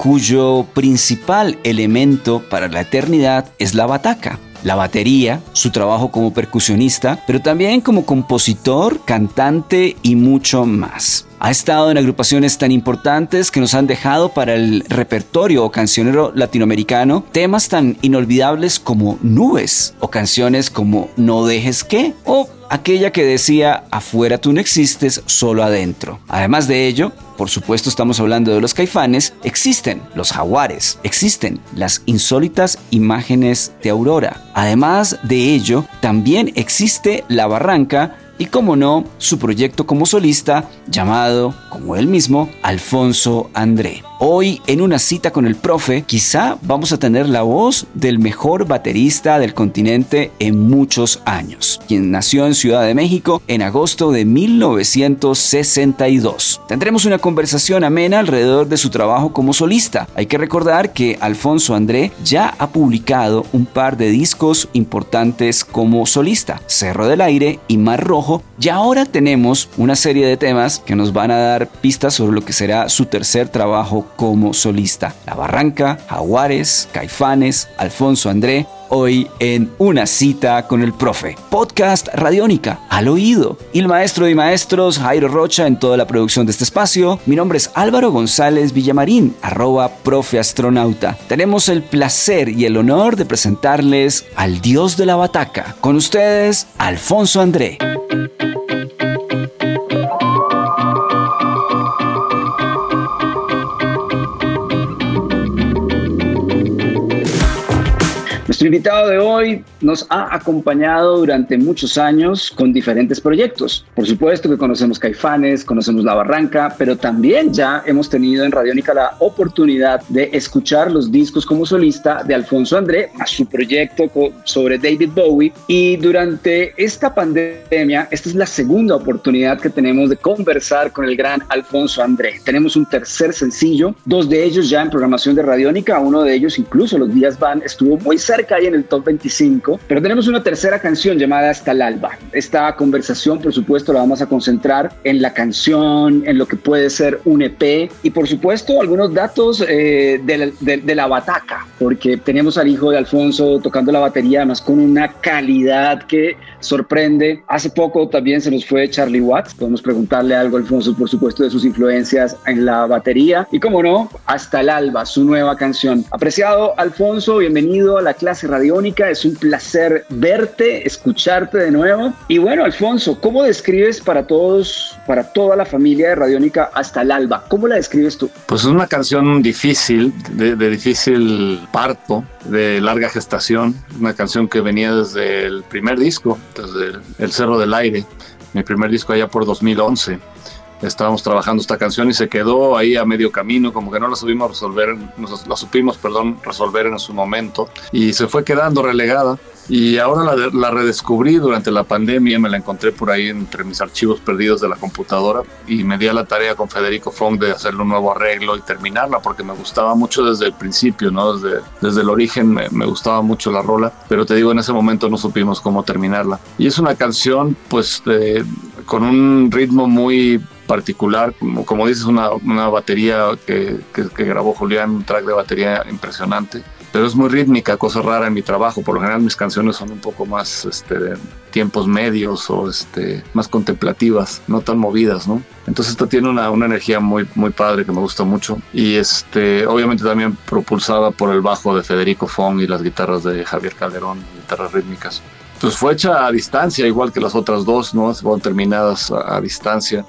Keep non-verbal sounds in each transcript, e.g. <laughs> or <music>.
cuyo principal elemento para la eternidad es la bataca la batería, su trabajo como percusionista, pero también como compositor, cantante y mucho más. Ha estado en agrupaciones tan importantes que nos han dejado para el repertorio o cancionero latinoamericano temas tan inolvidables como Nubes o canciones como No dejes que o aquella que decía afuera tú no existes, solo adentro. Además de ello, por supuesto estamos hablando de los caifanes, existen los jaguares, existen las insólitas imágenes de Aurora. Además de ello, también existe la barranca y como no, su proyecto como solista llamado, como él mismo, Alfonso André. Hoy en una cita con el profe, quizá vamos a tener la voz del mejor baterista del continente en muchos años, quien nació en Ciudad de México en agosto de 1962. Tendremos una conversación amena alrededor de su trabajo como solista. Hay que recordar que Alfonso André ya ha publicado un par de discos importantes como solista, Cerro del Aire y Mar Rojo, y ahora tenemos una serie de temas que nos van a dar pistas sobre lo que será su tercer trabajo como solista. La Barranca, Jaguares, Caifanes, Alfonso André, hoy en Una cita con el profe. Podcast Radiónica, al oído. Y el maestro y maestros Jairo Rocha en toda la producción de este espacio. Mi nombre es Álvaro González Villamarín, arroba profe astronauta. Tenemos el placer y el honor de presentarles al dios de la bataca. Con ustedes, Alfonso André. Nuestro invitado de hoy nos ha acompañado durante muchos años con diferentes proyectos. Por supuesto que conocemos Caifanes, conocemos La Barranca, pero también ya hemos tenido en Radiónica la oportunidad de escuchar los discos como solista de Alfonso André, a su proyecto sobre David Bowie. Y durante esta pandemia, esta es la segunda oportunidad que tenemos de conversar con el gran Alfonso André. Tenemos un tercer sencillo, dos de ellos ya en programación de Radiónica, uno de ellos incluso los días van estuvo muy cerca cae en el top 25, pero tenemos una tercera canción llamada Hasta el Alba. Esta conversación, por supuesto, la vamos a concentrar en la canción, en lo que puede ser un EP y, por supuesto, algunos datos eh, de, la, bataca, porque tenemos al hijo de Alfonso tocando la batería, además con una calidad que sorprende. Hace poco también se nos fue Charlie Watts. Podemos preguntarle algo a Alfonso, por supuesto, de sus influencias en la batería. Y como no, Hasta el Alba, su nueva canción. Apreciado Alfonso, bienvenido a la clase radiónica. Es un placer verte, escucharte de nuevo. Y bueno, Alfonso, ¿cómo describes para todos, para toda la familia de Radiónica hasta el alba? ¿Cómo la describes tú? Pues es una canción difícil, de, difícil parto, de larga gestación. Una canción que venía desde el primer disco, desde El Cerro del Aire, mi primer disco allá por 2011 estábamos trabajando esta canción y se quedó ahí a medio camino, como que no la supimos resolver, la supimos, perdón, resolver en su momento y se fue quedando relegada. Y ahora la, redescubrí durante la pandemia, me la encontré por ahí entre mis archivos perdidos de la computadora y me di a la tarea con Federico Fong de hacerle un nuevo arreglo y terminarla porque me gustaba mucho desde el principio, ¿no? Desde, desde el origen me, me gustaba mucho la rola, pero te digo, en ese momento no supimos cómo terminarla. Y es una canción pues con un ritmo muy particular, como, como dices, una, una batería que, que, grabó Julián, un track de batería impresionante, pero es muy rítmica, cosa rara en mi trabajo. Por lo general mis canciones son un poco más este, de tiempos medios o este, más contemplativas, no tan movidas, ¿no? Entonces esto tiene una, una, energía muy, muy padre que me gusta mucho y este, obviamente también propulsada por el bajo de Federico Fong y las guitarras de Javier Calderón, guitarras rítmicas. Pues fue hecha a distancia, igual que las otras dos, ¿no? Fueron terminadas a distancia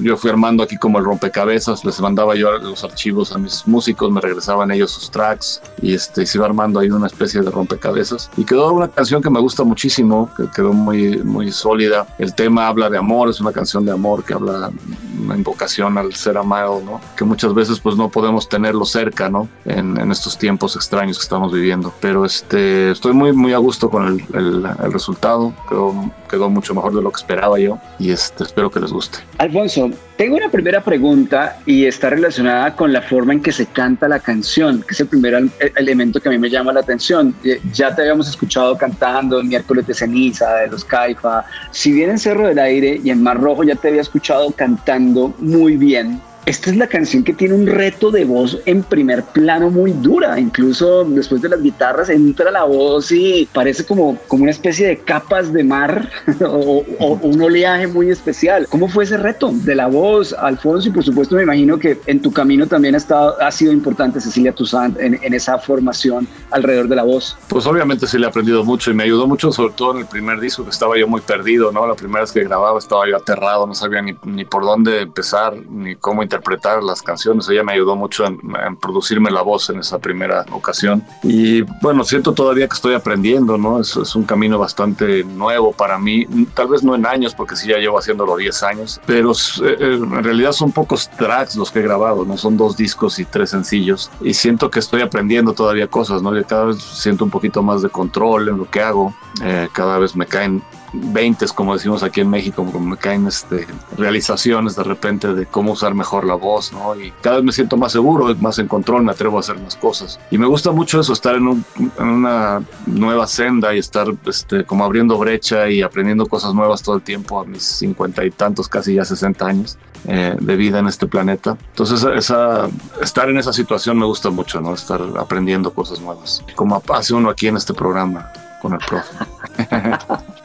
yo fui armando aquí como el rompecabezas, les mandaba yo los archivos a mis músicos, me regresaban ellos sus tracks y este, se iba armando ahí una especie de rompecabezas. Y quedó una canción que me gusta muchísimo, que quedó muy, muy sólida. El tema habla de amor, es una canción de amor que habla una invocación al ser amado, ¿no? Que muchas veces pues no podemos tenerlo cerca, ¿no? En, en estos tiempos extraños que estamos viviendo. Pero este, estoy muy, muy a gusto con el, el, el resultado. Quedó, quedó mucho mejor de lo que esperaba yo y este, espero que les guste. Alfonso, tengo una primera pregunta y está relacionada con la forma en que se canta la canción, que es el primer elemento que a mí me llama la atención. Ya te habíamos escuchado cantando en Miércoles de Ceniza, de los Caifa. Si bien en Cerro del Aire y en Mar Rojo ya te había escuchado cantando muy bien, esta es la canción que tiene un reto de voz en primer plano muy dura. Incluso después de las guitarras entra la voz y parece como, como una especie de capas de mar <laughs> o, un oleaje muy especial. ¿Cómo fue ese reto de la voz, Alfonso? Y por supuesto me imagino que en tu camino también ha, estado, ha sido importante Cecilia Toussaint en, en esa formación alrededor de la voz. Pues obviamente sí le he aprendido mucho y me ayudó mucho sobre todo en el primer disco que estaba yo muy perdido, ¿no? La primera vez que grababa estaba yo aterrado, no sabía ni, ni por dónde empezar ni cómo interpretar las canciones. Ella me ayudó mucho en, en, producirme la voz en esa primera ocasión. Y bueno, siento todavía que estoy aprendiendo, ¿no? Es, es un camino bastante nuevo para mí. Tal vez no en años, porque sí ya llevo haciéndolo 10 años, pero eh, en realidad son pocos tracks los que he grabado, ¿no? Son dos discos y tres sencillos. Y siento que estoy aprendiendo todavía cosas, ¿no? Y cada vez siento un poquito más de control en lo que hago. Eh, cada vez me caen 20, como decimos aquí en México, como me caen este, realizaciones de repente de cómo usar mejor la voz, ¿no? Y cada vez me siento más seguro, más en control, me atrevo a hacer más cosas. Y me gusta mucho eso, estar en, un, en una nueva senda y estar este, como abriendo brecha y aprendiendo cosas nuevas todo el tiempo a mis cincuenta y tantos, casi ya 60 años. Eh, de vida en este planeta. Entonces, esa, estar en esa situación me gusta mucho, ¿no? Estar aprendiendo cosas nuevas, como hace uno aquí en este programa con el profe. <laughs>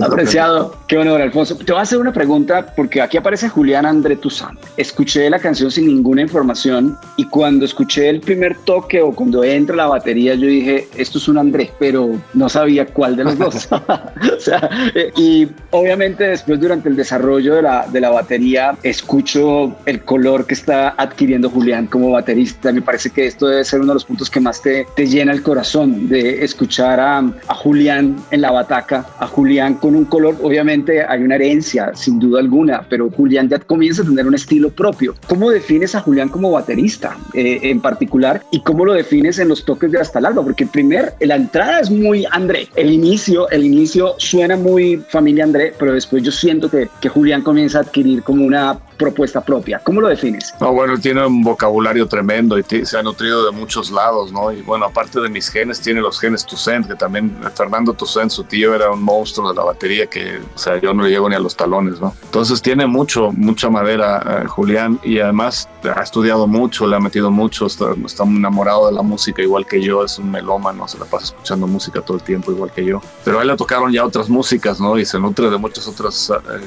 Apreciado, qué honor, Alfonso. Te voy a hacer una pregunta porque aquí aparece Julián André Toussaint. Escuché la canción sin ninguna información y cuando escuché el primer toque o cuando entra la batería, yo dije, esto es un André, pero no sabía cuál de los dos. <laughs> <laughs> o sea, y obviamente después durante el desarrollo de la, de la batería, escucho el color que está adquiriendo Julián como baterista. Me parece que esto debe ser uno de los puntos que más te, te llena el corazón de escuchar a, a Julián en la bataca, a Julián con un color, obviamente hay una herencia, sin duda alguna, pero Julián ya comienza a tener un estilo propio. ¿Cómo defines a Julián como baterista eh, en particular y cómo lo defines en los toques de Hasta el Alba? Porque primer, la entrada es muy André, el inicio, el inicio suena muy familia André, pero después yo siento que, que Julián comienza a adquirir como una propuesta propia. ¿Cómo lo defines? No, bueno, tiene un vocabulario tremendo y se ha nutrido de muchos lados, ¿no? Y bueno, aparte de mis genes, tiene los genes Toussaint, que también Fernando Toussaint, su tío, era un monstruo de la batería que, o sea, yo no le llego ni a los talones, ¿no? Entonces tiene mucho, mucha madera, eh, Julián, y además ha estudiado mucho, le ha metido mucho, está, está, enamorado de la música igual que yo, es un melómano, se la pasa escuchando música todo el tiempo igual que yo. Pero a él le tocaron ya otras músicas, ¿no? Y se nutre de muchas otras... Eh,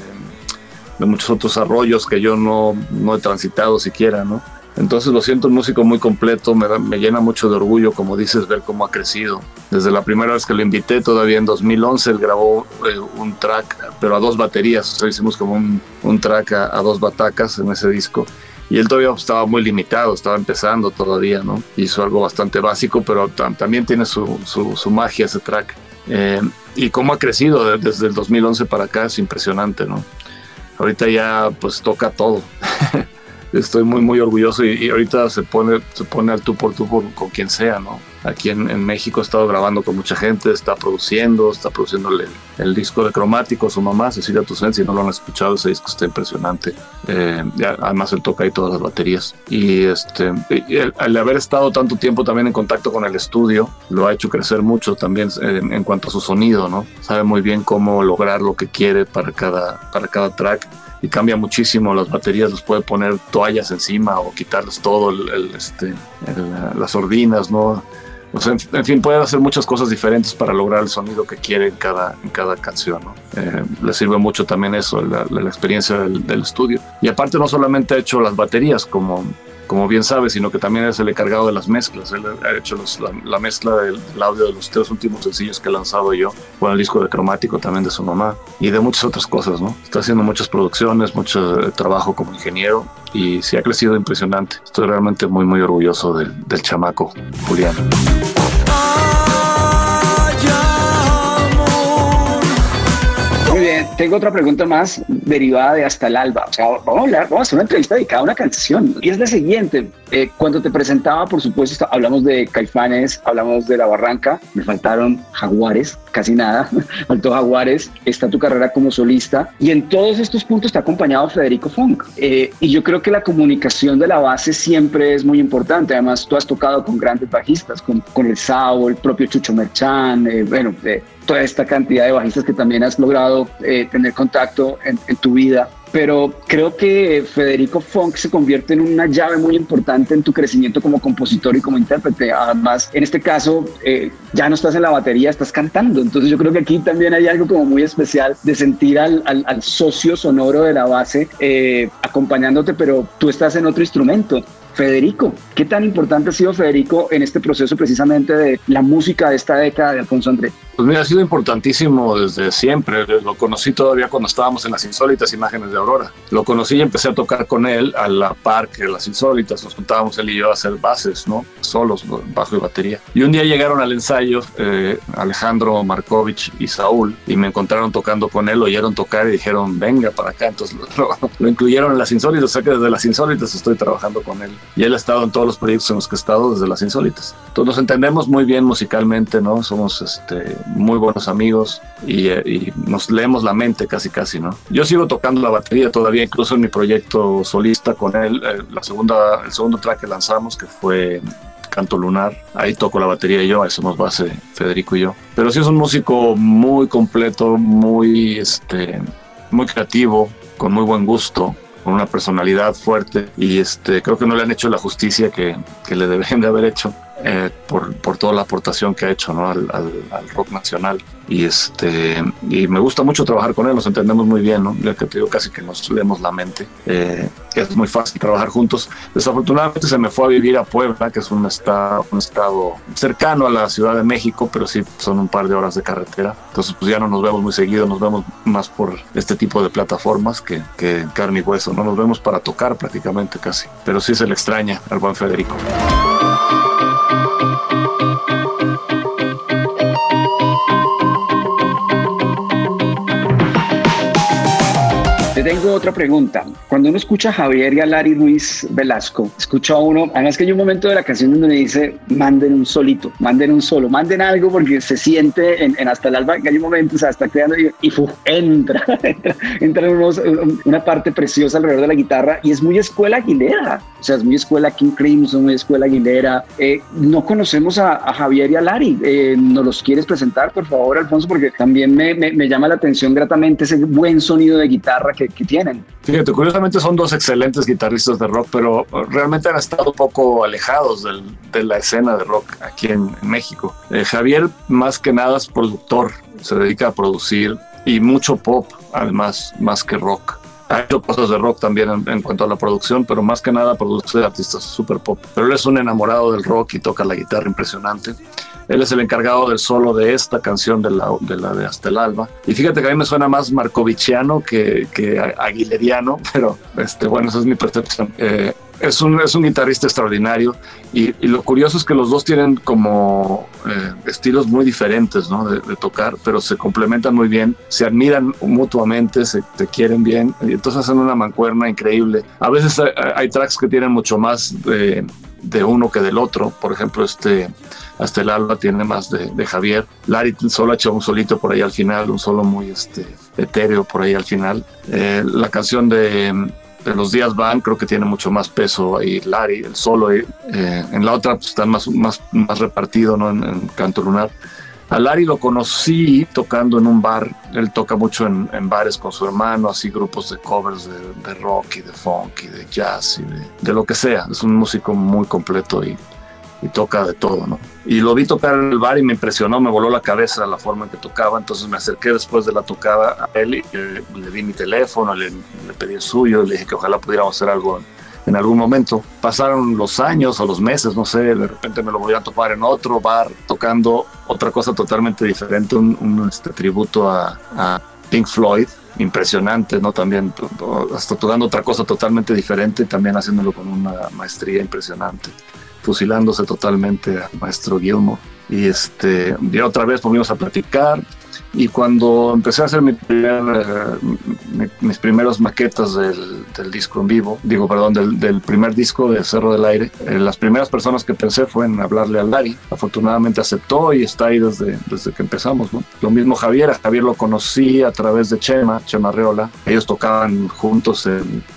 de muchos otros arroyos que yo no, no he transitado siquiera, ¿no? Entonces lo siento, un músico muy completo, me, da, me, llena mucho de orgullo, como dices, ver cómo ha crecido. Desde la primera vez que lo invité, todavía en 2011, él grabó eh, un track, pero a dos baterías, o sea, hicimos como un, un track a, dos batacas en ese disco. Y él todavía estaba muy limitado, estaba empezando todavía, ¿no? Hizo algo bastante básico, pero también tiene su, su, su magia ese track. Eh, y cómo ha crecido desde el 2011 para acá es impresionante, ¿no? Ahorita ya pues toca todo. <laughs> Estoy muy muy orgulloso y, y, ahorita se pone, se pone al tú por tú por, con quien sea, ¿no? Aquí en, en, México ha estado grabando con mucha gente, está produciendo, está produciendo el, el disco de Cromático, su mamá, Cecilia Toussaint, si no lo han escuchado, ese disco está impresionante. Eh, además él toca ahí todas las baterías. Y este, el, al haber estado tanto tiempo también en contacto con el estudio, lo ha hecho crecer mucho también en, en cuanto a su sonido, ¿no? Sabe muy bien cómo lograr lo que quiere para cada, para cada track y cambia muchísimo las baterías, los puede poner toallas encima o quitarles todo, el, el, este, el, las ordinas, ¿no? En, en, fin, puede hacer muchas cosas diferentes para lograr el sonido que quiere en cada, en cada canción, ¿no? Eh, sirve mucho también eso, la, la experiencia del, del, estudio. Y aparte no solamente ha hecho las baterías como, como bien sabe, sino que también es el encargado de las mezclas. Él ha hecho los, la, la, mezcla del, del, audio de los tres últimos sencillos que he lanzado yo, con el disco de cromático también de su mamá y de muchas otras cosas, ¿no? Está haciendo muchas producciones, mucho eh, trabajo como ingeniero y sí ha crecido impresionante. Estoy realmente muy, muy orgulloso del, del chamaco, Julián. Tengo otra pregunta más derivada de Hasta el Alba. O sea, vamos a hablar, vamos a hacer una entrevista dedicada a una canción. Y es la siguiente. Eh, cuando te presentaba, por supuesto, hablamos de Caifanes, hablamos de La Barranca, me faltaron Jaguares, casi nada, <laughs> faltó Jaguares, está tu carrera como solista. Y en todos estos puntos te ha acompañado Federico Funk. Eh, y yo creo que la comunicación de la base siempre es muy importante. Además, tú has tocado con grandes bajistas, con, con el Sao, el propio Chucho Merchan, eh, bueno, toda esta cantidad de bajistas que también has logrado eh, tener contacto en, tu vida. Pero creo que Federico Funk se convierte en una llave muy importante en tu crecimiento como compositor y como intérprete. Además, en este caso, eh, ya no estás en la batería, estás cantando. Entonces yo creo que aquí también hay algo como muy especial de sentir al, socio sonoro de la base eh, acompañándote, pero tú estás en otro instrumento. Federico, ¿qué tan importante ha sido Federico en este proceso precisamente de la música de esta década de Alfonso André? Pues mira, ha sido importantísimo desde siempre. Lo conocí todavía cuando estábamos en las insólitas imágenes de Aurora. Lo conocí y empecé a tocar con él a la par que las insólitas. Nos juntábamos él y yo a hacer bases, ¿no? Solos, bajo y batería. Y un día llegaron al ensayo eh, Alejandro Markovich y Saúl y me encontraron tocando con él, oyeron tocar y dijeron, venga para acá. Entonces <laughs> lo, lo incluyeron en las insólitas. O sea que desde las insólitas estoy trabajando con él. Y él ha estado en todos los proyectos en los que he estado desde las insólitas. Entonces nos entendemos muy bien musicalmente, ¿no? Somos este, muy buenos amigos y, eh, y, nos leemos la mente casi casi, ¿no? Yo sigo tocando la batería todavía, incluso en mi proyecto solista con él, eh, la segunda, el segundo track que lanzamos que fue Canto Lunar, ahí toco la batería y yo, ahí somos base Federico y yo. Pero sí es un músico muy completo, muy, este, muy creativo, con muy buen gusto con una personalidad fuerte y este creo que no le han hecho la justicia que, que le deben de haber hecho eh, por, por, toda la aportación que ha hecho ¿no? al, al, rock nacional. Y, este, y me gusta mucho trabajar con él, nos entendemos muy bien, ¿no? ya que te digo casi que nos leemos la mente. Eh, es muy fácil trabajar juntos. Desafortunadamente se me fue a vivir a Puebla, que es un estado, un estado cercano a la Ciudad de México, pero sí son un par de horas de carretera. Entonces pues ya no nos vemos muy seguido, nos vemos más por este tipo de plataformas que, que carne y hueso. No nos vemos para tocar prácticamente casi. Pero sí se le extraña al buen Federico. Tengo otra pregunta. Cuando uno escucha a Javier y a Larry Ruiz Velasco, escucha a uno, además que hay un momento de la canción donde me dice, manden un solito, manden un solo, manden algo porque se siente en, Hasta el Alba, que hay un momento, o sea, está creando y, y <laughs> entra, entra, una parte preciosa alrededor de la guitarra y es muy escuela Aguilera, o sea, es muy escuela King Crimson, muy escuela Aguilera. Eh, no conocemos a, Javier y a Larry, eh, ¿nos los quieres presentar, por favor, Alfonso? Porque también me, me, me llama la atención gratamente ese buen sonido de guitarra que, que tienen. Fíjate, curiosamente son dos excelentes guitarristas de rock, pero realmente han estado un poco alejados de la escena de rock aquí en, México. Eh, Javier, más que nada, es productor, se dedica a producir y mucho pop, además, más que rock. Ha hecho cosas de rock también en, cuanto a la producción, pero más que nada produce artistas super pop. Pero él es un enamorado del rock y toca la guitarra impresionante. Él es el encargado del solo de esta canción de la de, la de Hasta el Alba. Y fíjate que a mí me suena más marcovichiano que, que aguileriano, <laughs> pero este, bueno, esa es mi percepción. Eh, es un, es un guitarrista extraordinario y, lo curioso es que los dos tienen como eh, estilos muy diferentes ¿no? de, tocar, pero se complementan muy bien, se admiran mutuamente, se, quieren bien y entonces hacen una mancuerna increíble. A veces hay, tracks que tienen mucho más de, de uno que del otro. Por ejemplo, este hasta el alba tiene más de, Javier. Larry solo ha hecho un solito por ahí al final, un solo muy este, etéreo por ahí al final. Eh, la canción de, Los Días Van creo que tiene mucho más peso ahí Larry, el solo. Eh, en la otra pues, está más, más, más repartido ¿no? en, en Canto Lunar. A Larry lo conocí tocando en un bar. Él toca mucho en, bares con su hermano, así grupos de covers de, rock y de funk y de jazz y de, lo que sea. Es un músico muy completo y, toca de todo, ¿no? Y lo vi tocar en el bar y me impresionó, me voló la cabeza la forma en que tocaba. Entonces me acerqué después de la tocada a él y le, di mi teléfono, le, le pedí el suyo, le dije que ojalá pudiéramos hacer algo en algún momento. Pasaron los años o los meses, no sé, de repente me lo voy a topar en otro bar tocando otra cosa totalmente diferente, un, este, tributo a, Pink Floyd, impresionante, ¿no? También hasta tocando otra cosa totalmente diferente y también haciéndolo con una maestría impresionante, fusilándose totalmente al maestro Gilmour. Y, este, y otra vez volvimos a platicar, Y cuando empecé a hacer mi eh, mis primeros maquetas del, del, disco en vivo, digo, perdón, del, del primer disco de Cerro del Aire, eh, las primeras personas que pensé fue en hablarle a Larry. Afortunadamente aceptó y está ahí desde, desde que empezamos. ¿no? Lo mismo Javier, a Javier lo conocí a través de Chema, Chema Reola. Ellos tocaban juntos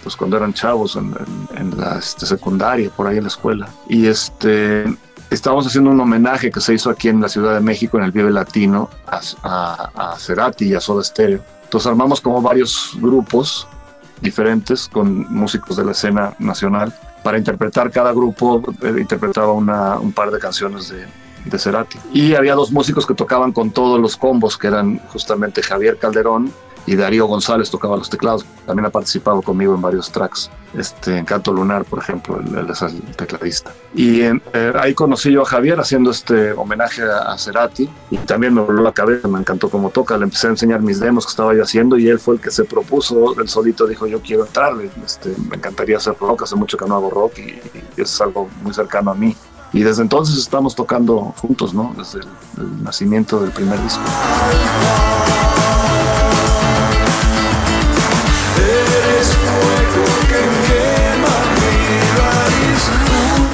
pues, cuando eran chavos en, en, la este, secundaria, por ahí en la escuela. Y este, estábamos haciendo un homenaje que se hizo aquí en la Ciudad de México, en el Vive Latino, a, a, a Cerati y a Soda Stereo. Entonces armamos como varios grupos diferentes con músicos de la escena nacional. Para interpretar cada grupo eh, interpretaba una, un par de canciones de, de Cerati. Y había dos músicos que tocaban con todos los combos, que eran justamente Javier Calderón y Darío González tocaba los teclados. También ha participado conmigo en varios tracks. Este, en Canto Lunar, por ejemplo, él, es el tecladista. Y eh, ahí conocí yo a Javier haciendo este homenaje a, Cerati y también me volvió la cabeza, me encantó cómo toca. Le empecé a enseñar mis demos que estaba yo haciendo y él fue el que se propuso, él solito dijo yo quiero entrarle, este, me encantaría hacer rock, hace mucho que no hago rock y, y es algo muy cercano a mí. Y desde entonces estamos tocando juntos, ¿no? Desde el, el nacimiento del primer disco.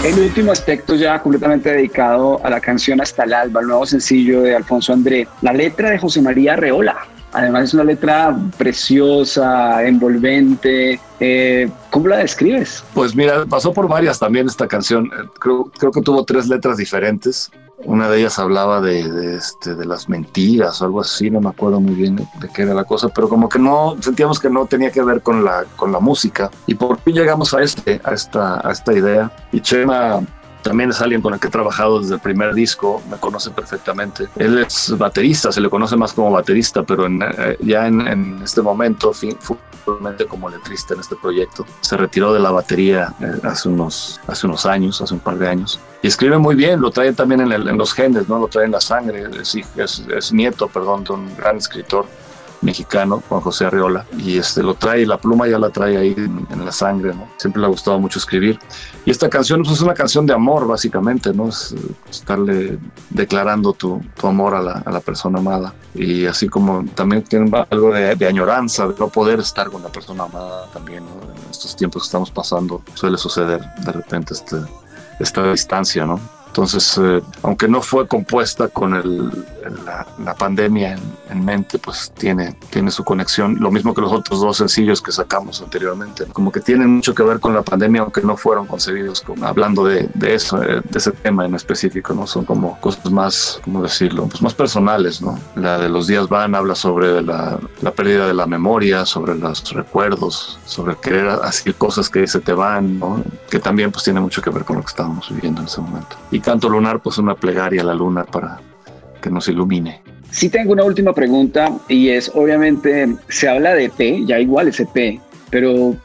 El último aspecto ya completamente dedicado a la canción Hasta el Alba, el nuevo sencillo de Alfonso André, la letra de José María Reola. Además es una letra preciosa, envolvente. Eh, ¿Cómo la describes? Pues mira, pasó por varias también esta canción. Creo, creo que tuvo tres letras diferentes. Una de ellas hablaba de, este, de las mentiras o algo así, no me acuerdo muy bien de, de, qué era la cosa, pero como que no, sentíamos que no tenía que ver con la, con la música. Y por fin llegamos a, este, a, esta, a esta idea. Y Chema también es alguien con el que he trabajado desde el primer disco, me conoce perfectamente. Él es baterista, se le conoce más como baterista, pero en, eh, ya en, en, este momento fue como letrista en este proyecto. Se retiró de la batería eh, hace, unos, hace unos años, hace un par de años. Y escribe muy bien, lo trae también en, el, en los genes, ¿no? lo trae en la sangre, es, es, es nieto, perdón, de un gran escritor mexicano, Juan José Arriola, y este, lo trae, la pluma ya la trae ahí en, la sangre, ¿no? Siempre le ha gustado mucho escribir. Y esta canción pues, es una canción de amor, básicamente, ¿no? Es estarle declarando tu, tu amor a la, a la, persona amada. Y así como también tiene algo de, de, añoranza, de no poder estar con la persona amada también, ¿no? En estos tiempos que estamos pasando suele suceder de repente este, esta distancia, ¿no? Entonces, eh, aunque no fue compuesta con el, la, la, pandemia en, en, mente, pues tiene, tiene su conexión. Lo mismo que los otros dos sencillos que sacamos anteriormente. Como que tienen mucho que ver con la pandemia, aunque no fueron concebidos como, hablando de, de eso, eh, de ese tema en específico, ¿no? Son como cosas más, ¿cómo decirlo? Pues más personales, ¿no? La de los días van habla sobre la, la pérdida de la memoria, sobre los recuerdos, sobre querer hacer cosas que se te van, ¿no? Que también pues tiene mucho que ver con lo que estábamos viviendo en ese momento. Y canto lunar, pues una plegaria a la luna para que nos ilumine. Sí tengo una última pregunta y es, obviamente, se habla de EP, ya igual es EP, pero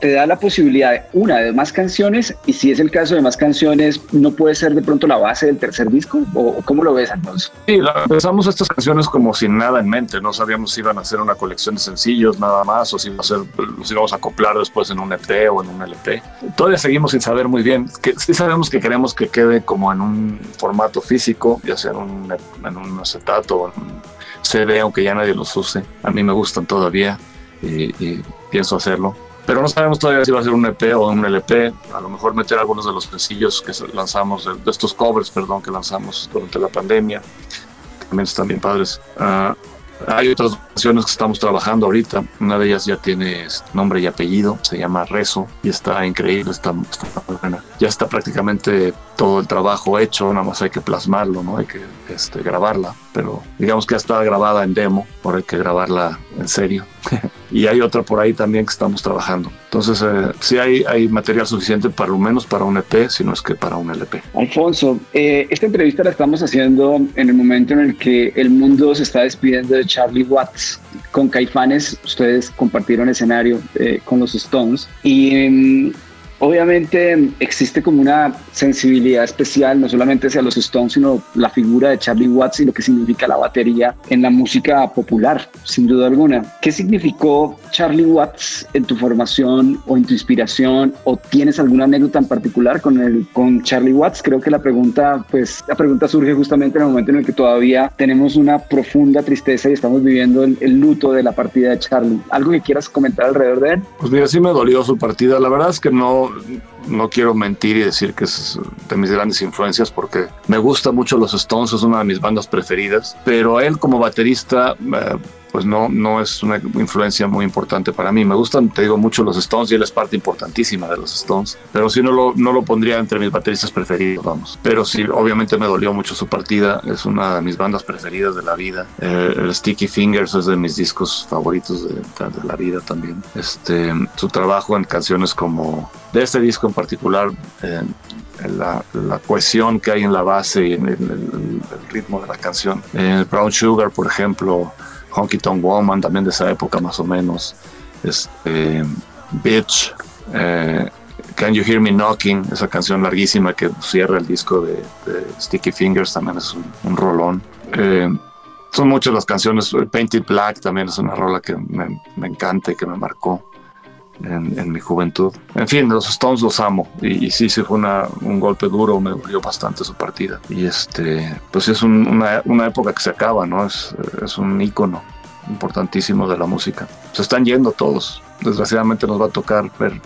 te da, la posibilidad de una de más canciones y si es el caso de más canciones, ¿no puede ser de pronto la base del tercer disco? ¿O cómo lo ves, Alfonso? Sí, empezamos estas canciones como sin nada en mente, no sabíamos si iban a ser una colección de sencillos nada más o si, iba a ser, los íbamos a acoplar después en un EP o en un LP. Todavía seguimos sin saber muy bien, que sí sabemos que queremos que quede como en un formato físico, ya sea en un, en un acetato o en un CD, aunque ya nadie los use. A mí me gustan todavía y pienso hacerlo pero no sabemos todavía si va a ser un EP o un LP. A lo mejor meter algunos de los sencillos que lanzamos, de estos covers, perdón, que lanzamos durante la pandemia. También están bien padres. Uh, hay otras canciones que estamos trabajando ahorita. Una de ellas ya tiene nombre y apellido, se llama Rezo y está increíble, está, está buena. Ya está prácticamente todo el trabajo hecho, nada más hay que plasmarlo, ¿no? Hay que este, grabarla, pero digamos que ya está grabada en demo, ahora hay que grabarla en serio. <laughs> y hay otra por ahí también que estamos trabajando. Entonces, eh, sí hay, hay material suficiente para lo menos para un EP, si no es que para un LP. Alfonso, eh, esta entrevista la estamos haciendo en el momento en el que el mundo se está despidiendo de Charlie Watts. Con Caifanes, ustedes compartieron escenario eh, con los Stones y Obviamente existe como una sensibilidad especial, no solamente hacia los Stones, sino la figura de Charlie Watts y lo que significa la batería en la música popular, sin duda alguna. ¿Qué significó Charlie Watts en tu formación o en tu inspiración? ¿O tienes alguna anécdota en particular con, el, con Charlie Watts? Creo que la pregunta, pues, la pregunta surge justamente en el momento en el que todavía tenemos una profunda tristeza y estamos viviendo el, el luto de la partida de Charlie. ¿Algo que quieras comentar alrededor de él? Pues mira, sí me dolió su partida. La verdad es que no, no quiero mentir y decir que es de mis grandes influencias porque me gusta mucho los Stones, es una de mis bandas preferidas, pero él como baterista... Eh, pues no, no es una influencia muy importante para mí. Me gustan, te digo, mucho los Stones y él es parte importantísima de los Stones, pero sí no lo, no lo pondría entre mis bateristas preferidos, vamos. Pero sí, obviamente me dolió mucho su partida, es una de mis bandas preferidas de la vida. Eh, el Sticky Fingers es de mis discos favoritos de, de, la vida también. Este, su trabajo en canciones como de este disco en particular, la, la, cohesión que hay en la base y en el ritmo de la canción. Eh, Brown Sugar, por ejemplo, Honky Tonk Woman, también de esa época más o menos. Este, Bitch, eh, Can You Hear Me Knocking, esa canción larguísima que cierra el disco de, Sticky Fingers, también es un, un rolón. Eh, son muchas las canciones, Painted Black también es una rola que me, me encanta y que me marcó. En, en, mi juventud. En fin, los Stones los amo y, y sí, sí fue una, un golpe duro, me dolió bastante su partida. Y este, pues es un, una, una, época que se acaba, ¿no? Es, es un ícono importantísimo de la música. Se están yendo todos. Desgraciadamente nos va a tocar ver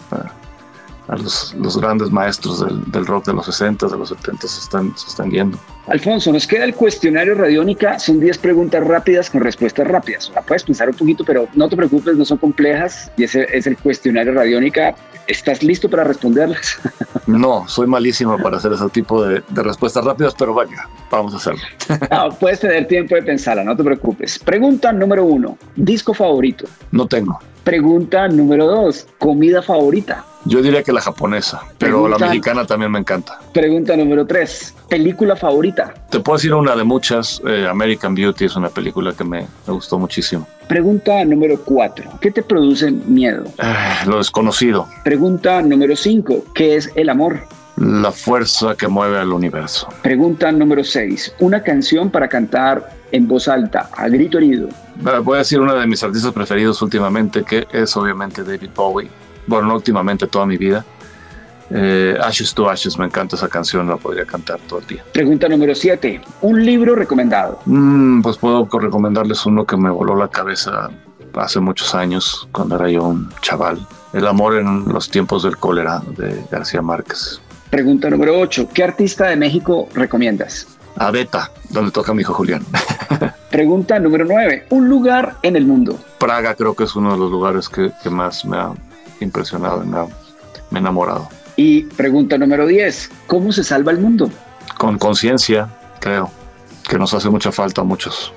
a los, los grandes maestros del, del, rock de los 60, de los 70 se están, se están yendo. Alfonso, nos queda el cuestionario Radiónica. Son 10 preguntas rápidas con respuestas rápidas. La puedes pensar un poquito, pero no te preocupes, no son complejas. Y ese es el cuestionario Radiónica. ¿Estás listo para responderlas? <laughs> No, soy malísimo para hacer ese tipo de, de respuestas rápidas, pero vaya, vamos a hacerlo. No, puedes tener tiempo de pensarla, no te preocupes. Pregunta número uno, disco favorito. No tengo. Pregunta número dos, comida favorita. Yo diría que la japonesa, pero pregunta, la mexicana también me encanta. Pregunta número tres, película favorita. Te puedo decir una de muchas, eh, American Beauty es una película que me, me, gustó muchísimo. Pregunta número cuatro, ¿qué te produce miedo? Eh, lo desconocido. Pregunta número cinco, ¿qué es el amor? La fuerza que mueve al universo. Pregunta número seis, una canción para cantar en voz alta, a grito herido. Voy a decir una de mis artistas preferidos últimamente, que es obviamente David Bowie bueno, no últimamente, toda mi vida. Eh, Ashes to Ashes, me encanta esa canción, la podría cantar todo el día. Pregunta número 7, un libro recomendado. Mm, pues puedo recomendarles uno que me voló la cabeza hace muchos años, cuando era yo un chaval. El amor en los tiempos del cólera, de García Márquez. Pregunta número 8, ¿qué artista de México recomiendas? A Beta, donde toca mi hijo Julián. <laughs> Pregunta número 9, un lugar en el mundo. Praga creo que es uno de los lugares que, que más me ha impresionado, me, me he enamorado. Y pregunta número 10, ¿cómo se salva el mundo? Con conciencia, creo, que nos hace mucha falta a muchos,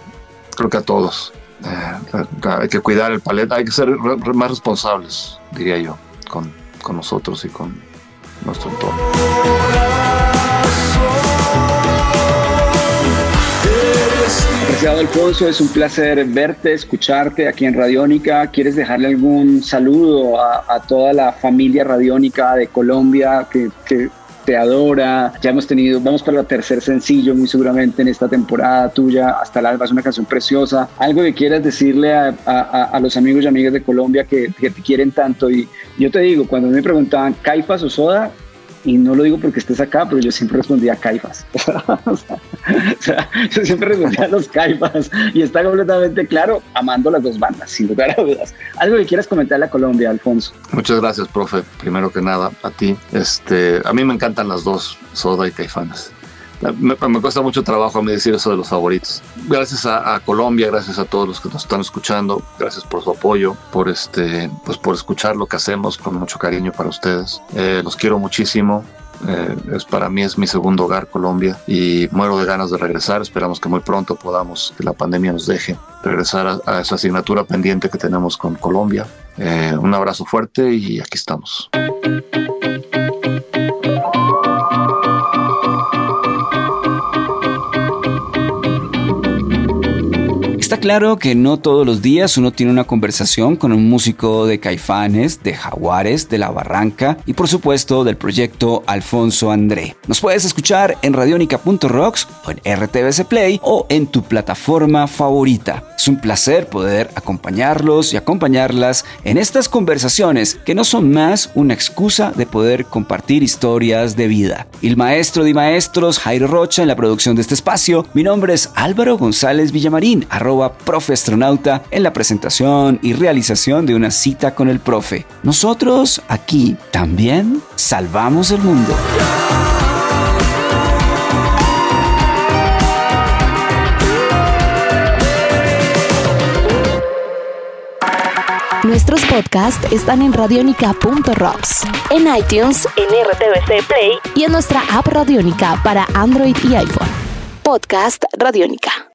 creo que a todos. Eh, hay que cuidar el paleta, hay que ser más responsables, diría yo, con, con nosotros y con nuestro entorno. Apreciado Alfonso, es un placer verte, escucharte aquí en Radiónica. ¿Quieres dejarle algún saludo a, toda la familia radiónica de Colombia que, te adora? Ya hemos tenido, vamos para el tercer sencillo muy seguramente en esta temporada tuya, Hasta el alba, es una canción preciosa. Algo que quieras decirle a los amigos y amigas de Colombia que, que, te quieren tanto. Y yo te digo, cuando me preguntaban, ¿Caifas o Soda? Y no lo digo porque estés acá, pero yo siempre respondía Caifas. <laughs> o, sea, yo siempre respondía a los Caifas y está completamente claro, amando las dos bandas, sin lugar a dudas. Algo que quieras comentarle a Colombia, Alfonso. Muchas gracias, profe. Primero que nada, a ti. Este, a mí me encantan las dos, Soda y Caifanes. Me, me, cuesta mucho trabajo a mí decir eso de los favoritos. Gracias a, Colombia, gracias a todos los que nos están escuchando, gracias por su apoyo, por este, pues por escuchar lo que hacemos con mucho cariño para ustedes. Eh, los quiero muchísimo. Eh, es para mí es mi segundo hogar Colombia y muero de ganas de regresar. Esperamos que muy pronto podamos que la pandemia nos deje regresar a, a esa asignatura pendiente que tenemos con Colombia. Eh, un abrazo fuerte y aquí estamos. Claro que no todos los días uno tiene una conversación con un músico de Caifanes, de Jaguares, de La Barranca y por supuesto del proyecto Alfonso André. Nos puedes escuchar en radionica.rocks o en RTBC Play o en tu plataforma favorita. Es un placer poder acompañarlos y acompañarlas en estas conversaciones que no son más una excusa de poder compartir historias de vida. El maestro de maestros Jairo Rocha en la producción de este espacio. Mi nombre es Álvaro González Villamarín, arroba profe astronauta en la presentación y realización de una cita con el profe. Nosotros aquí también salvamos el mundo. Nuestros podcasts están en radionica.rocks, en iTunes, en RTVC Play y en nuestra app Radionica para Android y iPhone. Podcast Radionica.